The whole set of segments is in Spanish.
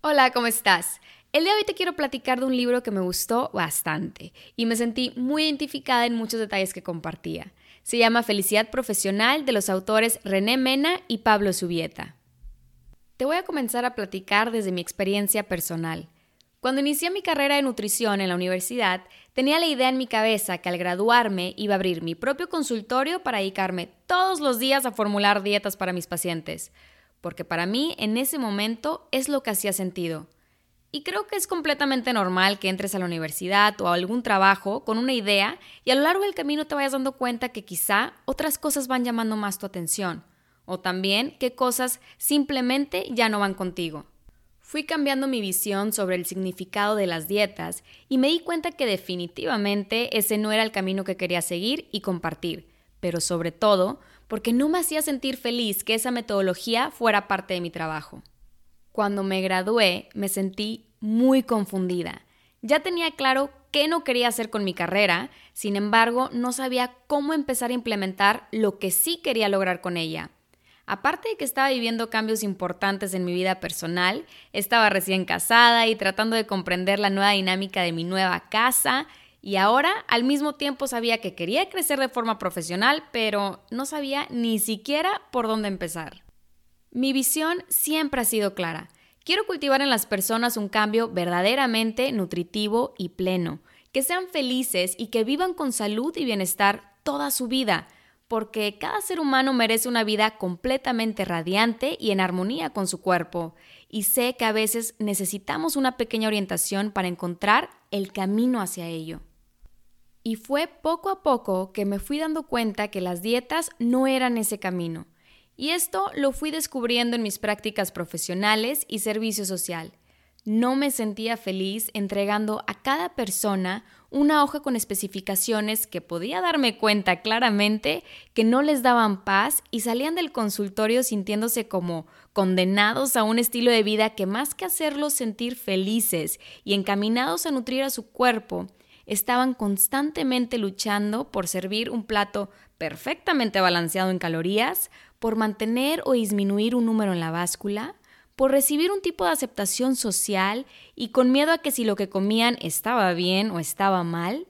Hola, ¿cómo estás? El día de hoy te quiero platicar de un libro que me gustó bastante y me sentí muy identificada en muchos detalles que compartía. Se llama Felicidad Profesional de los autores René Mena y Pablo Subieta. Te voy a comenzar a platicar desde mi experiencia personal. Cuando inicié mi carrera de nutrición en la universidad, tenía la idea en mi cabeza que al graduarme iba a abrir mi propio consultorio para dedicarme todos los días a formular dietas para mis pacientes porque para mí en ese momento es lo que hacía sentido. Y creo que es completamente normal que entres a la universidad o a algún trabajo con una idea y a lo largo del camino te vayas dando cuenta que quizá otras cosas van llamando más tu atención, o también que cosas simplemente ya no van contigo. Fui cambiando mi visión sobre el significado de las dietas y me di cuenta que definitivamente ese no era el camino que quería seguir y compartir, pero sobre todo porque no me hacía sentir feliz que esa metodología fuera parte de mi trabajo. Cuando me gradué me sentí muy confundida. Ya tenía claro qué no quería hacer con mi carrera, sin embargo no sabía cómo empezar a implementar lo que sí quería lograr con ella. Aparte de que estaba viviendo cambios importantes en mi vida personal, estaba recién casada y tratando de comprender la nueva dinámica de mi nueva casa y ahora al mismo tiempo sabía que quería crecer de forma profesional, pero no sabía ni siquiera por dónde empezar. Mi visión siempre ha sido clara. Quiero cultivar en las personas un cambio verdaderamente nutritivo y pleno, que sean felices y que vivan con salud y bienestar toda su vida, porque cada ser humano merece una vida completamente radiante y en armonía con su cuerpo. Y sé que a veces necesitamos una pequeña orientación para encontrar el camino hacia ello. Y fue poco a poco que me fui dando cuenta que las dietas no eran ese camino. Y esto lo fui descubriendo en mis prácticas profesionales y servicio social. No me sentía feliz entregando a cada persona una hoja con especificaciones que podía darme cuenta claramente que no les daban paz y salían del consultorio sintiéndose como condenados a un estilo de vida que más que hacerlos sentir felices y encaminados a nutrir a su cuerpo, estaban constantemente luchando por servir un plato perfectamente balanceado en calorías, por mantener o disminuir un número en la báscula, por recibir un tipo de aceptación social y con miedo a que si lo que comían estaba bien o estaba mal,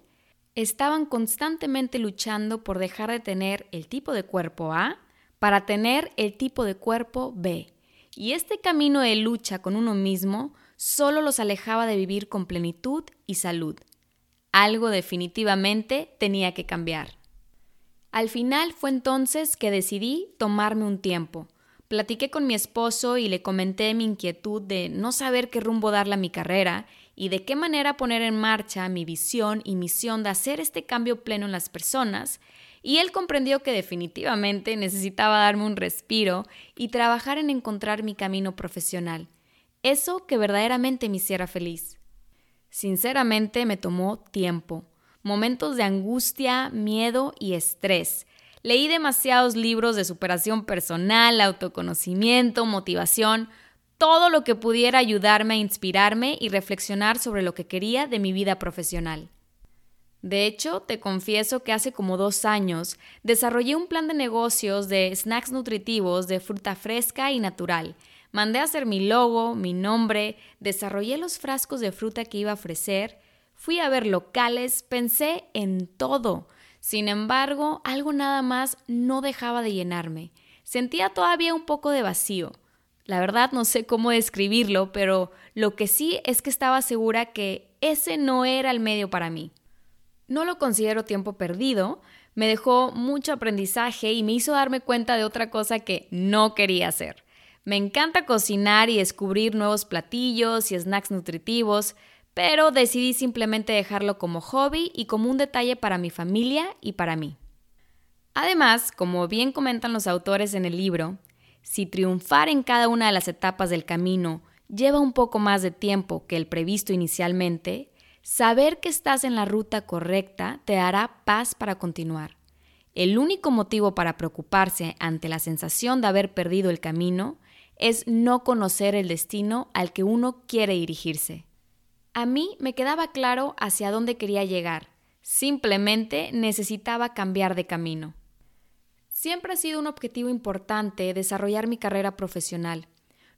estaban constantemente luchando por dejar de tener el tipo de cuerpo A para tener el tipo de cuerpo B. Y este camino de lucha con uno mismo solo los alejaba de vivir con plenitud y salud. Algo definitivamente tenía que cambiar. Al final fue entonces que decidí tomarme un tiempo. Platiqué con mi esposo y le comenté mi inquietud de no saber qué rumbo darle a mi carrera y de qué manera poner en marcha mi visión y misión de hacer este cambio pleno en las personas, y él comprendió que definitivamente necesitaba darme un respiro y trabajar en encontrar mi camino profesional, eso que verdaderamente me hiciera feliz. Sinceramente me tomó tiempo, momentos de angustia, miedo y estrés. Leí demasiados libros de superación personal, autoconocimiento, motivación, todo lo que pudiera ayudarme a inspirarme y reflexionar sobre lo que quería de mi vida profesional. De hecho, te confieso que hace como dos años desarrollé un plan de negocios de snacks nutritivos de fruta fresca y natural, Mandé a hacer mi logo, mi nombre, desarrollé los frascos de fruta que iba a ofrecer, fui a ver locales, pensé en todo. Sin embargo, algo nada más no dejaba de llenarme. Sentía todavía un poco de vacío. La verdad no sé cómo describirlo, pero lo que sí es que estaba segura que ese no era el medio para mí. No lo considero tiempo perdido, me dejó mucho aprendizaje y me hizo darme cuenta de otra cosa que no quería hacer. Me encanta cocinar y descubrir nuevos platillos y snacks nutritivos, pero decidí simplemente dejarlo como hobby y como un detalle para mi familia y para mí. Además, como bien comentan los autores en el libro, si triunfar en cada una de las etapas del camino lleva un poco más de tiempo que el previsto inicialmente, saber que estás en la ruta correcta te dará paz para continuar. El único motivo para preocuparse ante la sensación de haber perdido el camino es no conocer el destino al que uno quiere dirigirse. A mí me quedaba claro hacia dónde quería llegar, simplemente necesitaba cambiar de camino. Siempre ha sido un objetivo importante desarrollar mi carrera profesional,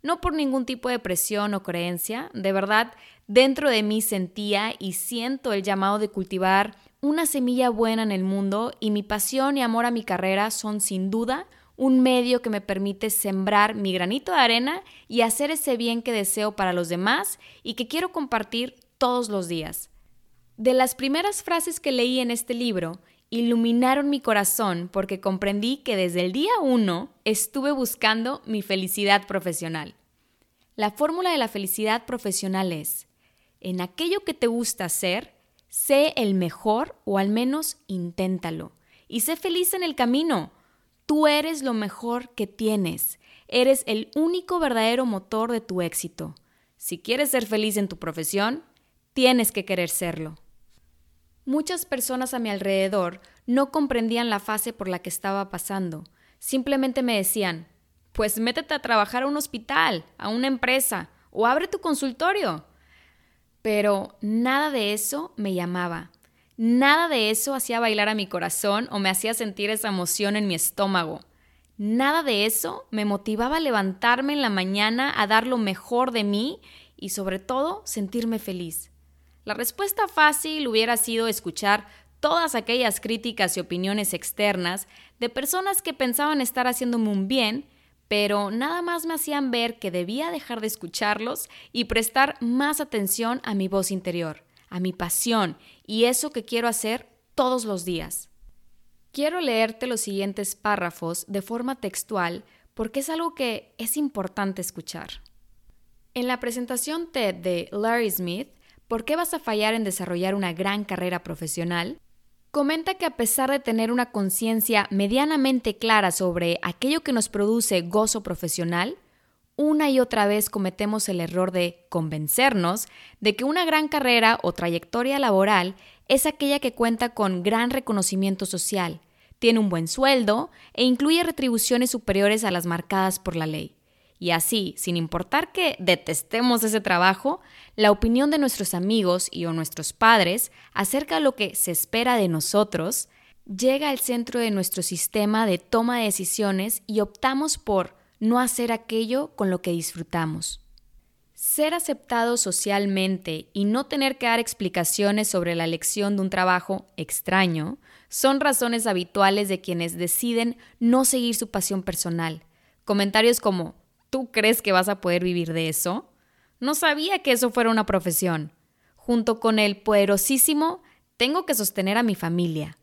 no por ningún tipo de presión o creencia, de verdad, dentro de mí sentía y siento el llamado de cultivar una semilla buena en el mundo y mi pasión y amor a mi carrera son sin duda un medio que me permite sembrar mi granito de arena y hacer ese bien que deseo para los demás y que quiero compartir todos los días. De las primeras frases que leí en este libro, iluminaron mi corazón porque comprendí que desde el día uno estuve buscando mi felicidad profesional. La fórmula de la felicidad profesional es, en aquello que te gusta hacer, sé el mejor o al menos inténtalo y sé feliz en el camino. Tú eres lo mejor que tienes. Eres el único verdadero motor de tu éxito. Si quieres ser feliz en tu profesión, tienes que querer serlo. Muchas personas a mi alrededor no comprendían la fase por la que estaba pasando. Simplemente me decían, pues métete a trabajar a un hospital, a una empresa, o abre tu consultorio. Pero nada de eso me llamaba. Nada de eso hacía bailar a mi corazón o me hacía sentir esa emoción en mi estómago. Nada de eso me motivaba a levantarme en la mañana a dar lo mejor de mí y sobre todo sentirme feliz. La respuesta fácil hubiera sido escuchar todas aquellas críticas y opiniones externas de personas que pensaban estar haciéndome un bien pero nada más me hacían ver que debía dejar de escucharlos y prestar más atención a mi voz interior, a mi pasión y eso que quiero hacer todos los días. Quiero leerte los siguientes párrafos de forma textual porque es algo que es importante escuchar. En la presentación TED de Larry Smith, ¿Por qué vas a fallar en desarrollar una gran carrera profesional? Comenta que a pesar de tener una conciencia medianamente clara sobre aquello que nos produce gozo profesional, una y otra vez cometemos el error de convencernos de que una gran carrera o trayectoria laboral es aquella que cuenta con gran reconocimiento social, tiene un buen sueldo e incluye retribuciones superiores a las marcadas por la ley. Y así, sin importar que detestemos ese trabajo, la opinión de nuestros amigos y o nuestros padres acerca de lo que se espera de nosotros llega al centro de nuestro sistema de toma de decisiones y optamos por no hacer aquello con lo que disfrutamos. Ser aceptado socialmente y no tener que dar explicaciones sobre la elección de un trabajo extraño son razones habituales de quienes deciden no seguir su pasión personal. Comentarios como ¿Tú crees que vas a poder vivir de eso? No sabía que eso fuera una profesión. Junto con el poderosísimo, tengo que sostener a mi familia.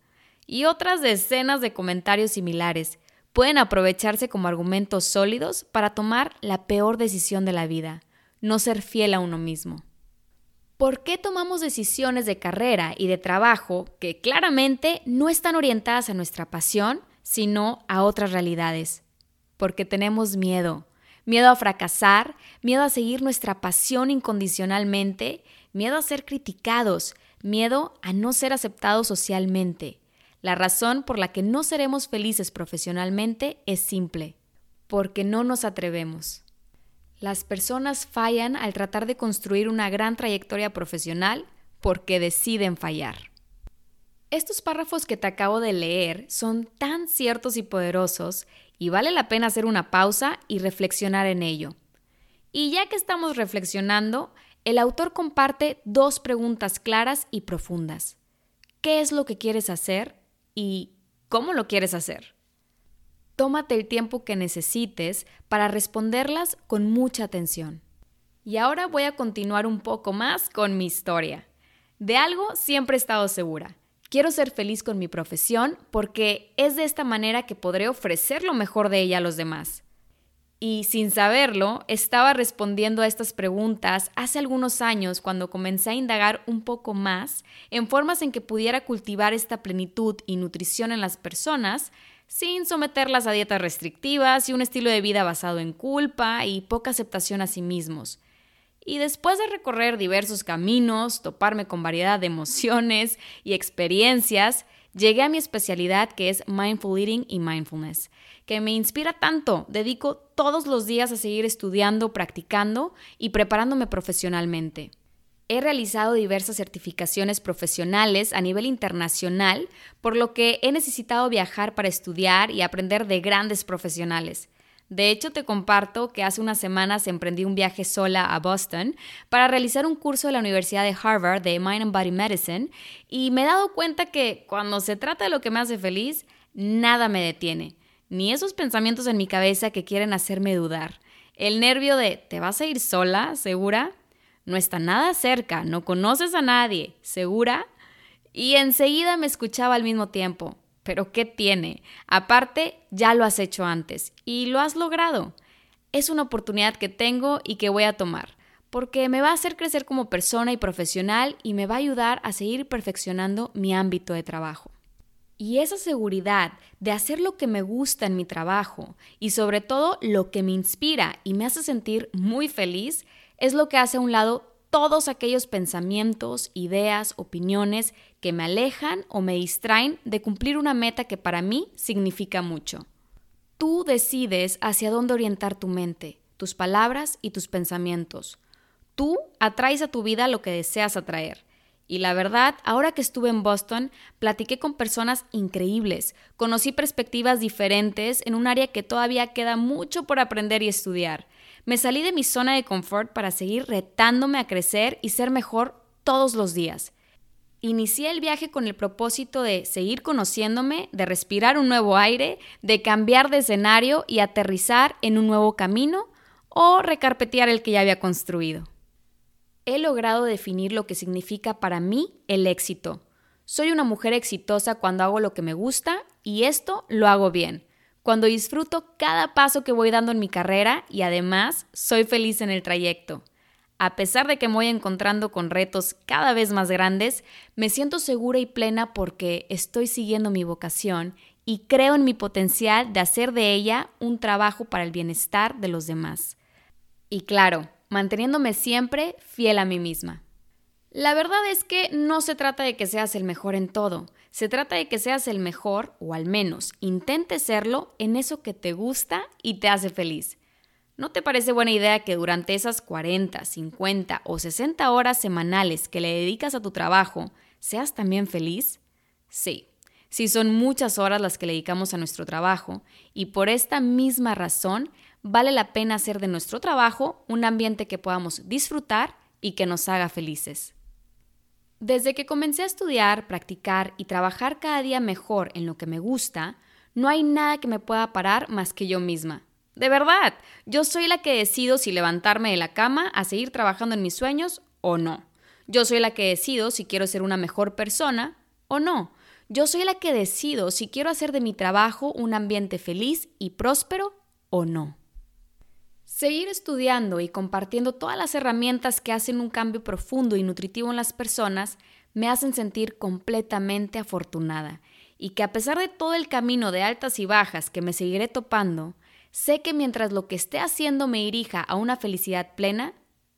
Y otras decenas de comentarios similares pueden aprovecharse como argumentos sólidos para tomar la peor decisión de la vida, no ser fiel a uno mismo. ¿Por qué tomamos decisiones de carrera y de trabajo que claramente no están orientadas a nuestra pasión, sino a otras realidades? Porque tenemos miedo, miedo a fracasar, miedo a seguir nuestra pasión incondicionalmente, miedo a ser criticados, miedo a no ser aceptados socialmente. La razón por la que no seremos felices profesionalmente es simple, porque no nos atrevemos. Las personas fallan al tratar de construir una gran trayectoria profesional porque deciden fallar. Estos párrafos que te acabo de leer son tan ciertos y poderosos y vale la pena hacer una pausa y reflexionar en ello. Y ya que estamos reflexionando, el autor comparte dos preguntas claras y profundas. ¿Qué es lo que quieres hacer y cómo lo quieres hacer? Tómate el tiempo que necesites para responderlas con mucha atención. Y ahora voy a continuar un poco más con mi historia. De algo siempre he estado segura Quiero ser feliz con mi profesión porque es de esta manera que podré ofrecer lo mejor de ella a los demás. Y sin saberlo, estaba respondiendo a estas preguntas hace algunos años cuando comencé a indagar un poco más en formas en que pudiera cultivar esta plenitud y nutrición en las personas sin someterlas a dietas restrictivas y un estilo de vida basado en culpa y poca aceptación a sí mismos. Y después de recorrer diversos caminos, toparme con variedad de emociones y experiencias, llegué a mi especialidad que es Mindful Eating y Mindfulness, que me inspira tanto. Dedico todos los días a seguir estudiando, practicando y preparándome profesionalmente. He realizado diversas certificaciones profesionales a nivel internacional, por lo que he necesitado viajar para estudiar y aprender de grandes profesionales. De hecho, te comparto que hace unas semanas emprendí un viaje sola a Boston para realizar un curso de la Universidad de Harvard de Mind and Body Medicine y me he dado cuenta que cuando se trata de lo que me hace feliz, nada me detiene, ni esos pensamientos en mi cabeza que quieren hacerme dudar. El nervio de ¿te vas a ir sola? ¿Segura? No está nada cerca, no conoces a nadie, ¿segura? Y enseguida me escuchaba al mismo tiempo. Pero ¿qué tiene? Aparte, ya lo has hecho antes y lo has logrado. Es una oportunidad que tengo y que voy a tomar, porque me va a hacer crecer como persona y profesional y me va a ayudar a seguir perfeccionando mi ámbito de trabajo. Y esa seguridad de hacer lo que me gusta en mi trabajo y sobre todo lo que me inspira y me hace sentir muy feliz es lo que hace a un lado todos aquellos pensamientos, ideas, opiniones que me alejan o me distraen de cumplir una meta que para mí significa mucho. Tú decides hacia dónde orientar tu mente, tus palabras y tus pensamientos. Tú atraes a tu vida lo que deseas atraer. Y la verdad, ahora que estuve en Boston, platiqué con personas increíbles, conocí perspectivas diferentes en un área que todavía queda mucho por aprender y estudiar. Me salí de mi zona de confort para seguir retándome a crecer y ser mejor todos los días. Inicié el viaje con el propósito de seguir conociéndome, de respirar un nuevo aire, de cambiar de escenario y aterrizar en un nuevo camino o recarpetear el que ya había construido. He logrado definir lo que significa para mí el éxito. Soy una mujer exitosa cuando hago lo que me gusta y esto lo hago bien cuando disfruto cada paso que voy dando en mi carrera y además soy feliz en el trayecto. A pesar de que me voy encontrando con retos cada vez más grandes, me siento segura y plena porque estoy siguiendo mi vocación y creo en mi potencial de hacer de ella un trabajo para el bienestar de los demás. Y claro, manteniéndome siempre fiel a mí misma. La verdad es que no se trata de que seas el mejor en todo, se trata de que seas el mejor, o al menos intente serlo, en eso que te gusta y te hace feliz. ¿No te parece buena idea que durante esas 40, 50 o 60 horas semanales que le dedicas a tu trabajo, seas también feliz? Sí, sí son muchas horas las que le dedicamos a nuestro trabajo y por esta misma razón vale la pena hacer de nuestro trabajo un ambiente que podamos disfrutar y que nos haga felices. Desde que comencé a estudiar, practicar y trabajar cada día mejor en lo que me gusta, no hay nada que me pueda parar más que yo misma. De verdad, yo soy la que decido si levantarme de la cama a seguir trabajando en mis sueños o no. Yo soy la que decido si quiero ser una mejor persona o no. Yo soy la que decido si quiero hacer de mi trabajo un ambiente feliz y próspero o no. Seguir estudiando y compartiendo todas las herramientas que hacen un cambio profundo y nutritivo en las personas me hacen sentir completamente afortunada y que a pesar de todo el camino de altas y bajas que me seguiré topando, sé que mientras lo que esté haciendo me dirija a una felicidad plena,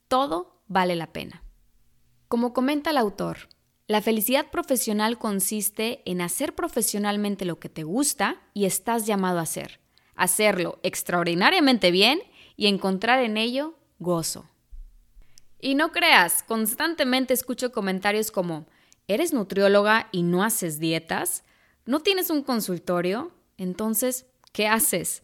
todo vale la pena. Como comenta el autor, la felicidad profesional consiste en hacer profesionalmente lo que te gusta y estás llamado a hacer, hacerlo extraordinariamente bien y encontrar en ello gozo. Y no creas, constantemente escucho comentarios como, ¿eres nutrióloga y no haces dietas? ¿No tienes un consultorio? Entonces, ¿qué haces?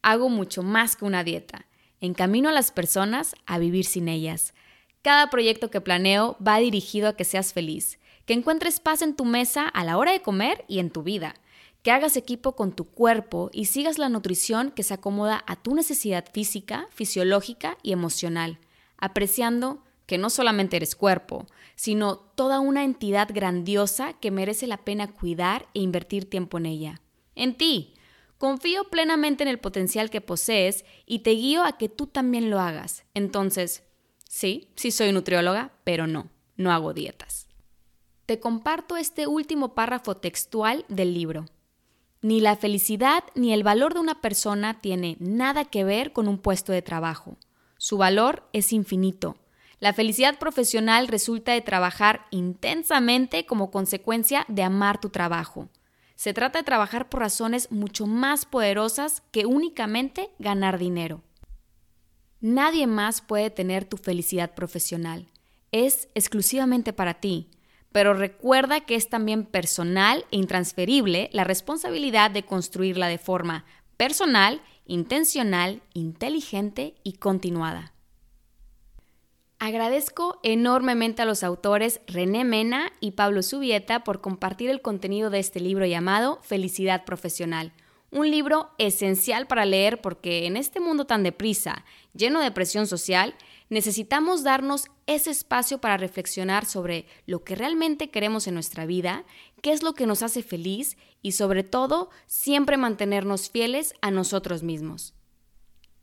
Hago mucho más que una dieta. Encamino a las personas a vivir sin ellas. Cada proyecto que planeo va dirigido a que seas feliz, que encuentres paz en tu mesa a la hora de comer y en tu vida que hagas equipo con tu cuerpo y sigas la nutrición que se acomoda a tu necesidad física, fisiológica y emocional, apreciando que no solamente eres cuerpo, sino toda una entidad grandiosa que merece la pena cuidar e invertir tiempo en ella. En ti. Confío plenamente en el potencial que posees y te guío a que tú también lo hagas. Entonces, sí, sí soy nutrióloga, pero no, no hago dietas. Te comparto este último párrafo textual del libro. Ni la felicidad ni el valor de una persona tiene nada que ver con un puesto de trabajo. Su valor es infinito. La felicidad profesional resulta de trabajar intensamente como consecuencia de amar tu trabajo. Se trata de trabajar por razones mucho más poderosas que únicamente ganar dinero. Nadie más puede tener tu felicidad profesional. Es exclusivamente para ti. Pero recuerda que es también personal e intransferible la responsabilidad de construirla de forma personal, intencional, inteligente y continuada. Agradezco enormemente a los autores René Mena y Pablo Subieta por compartir el contenido de este libro llamado Felicidad Profesional. Un libro esencial para leer porque en este mundo tan deprisa, lleno de presión social, necesitamos darnos ese espacio para reflexionar sobre lo que realmente queremos en nuestra vida, qué es lo que nos hace feliz y sobre todo siempre mantenernos fieles a nosotros mismos.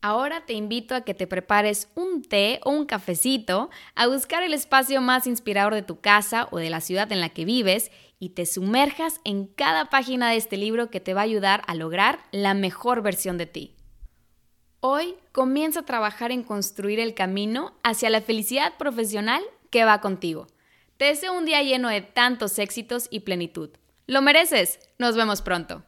Ahora te invito a que te prepares un té o un cafecito, a buscar el espacio más inspirador de tu casa o de la ciudad en la que vives y te sumerjas en cada página de este libro que te va a ayudar a lograr la mejor versión de ti. Hoy comienza a trabajar en construir el camino hacia la felicidad profesional que va contigo. Te deseo un día lleno de tantos éxitos y plenitud. Lo mereces. Nos vemos pronto.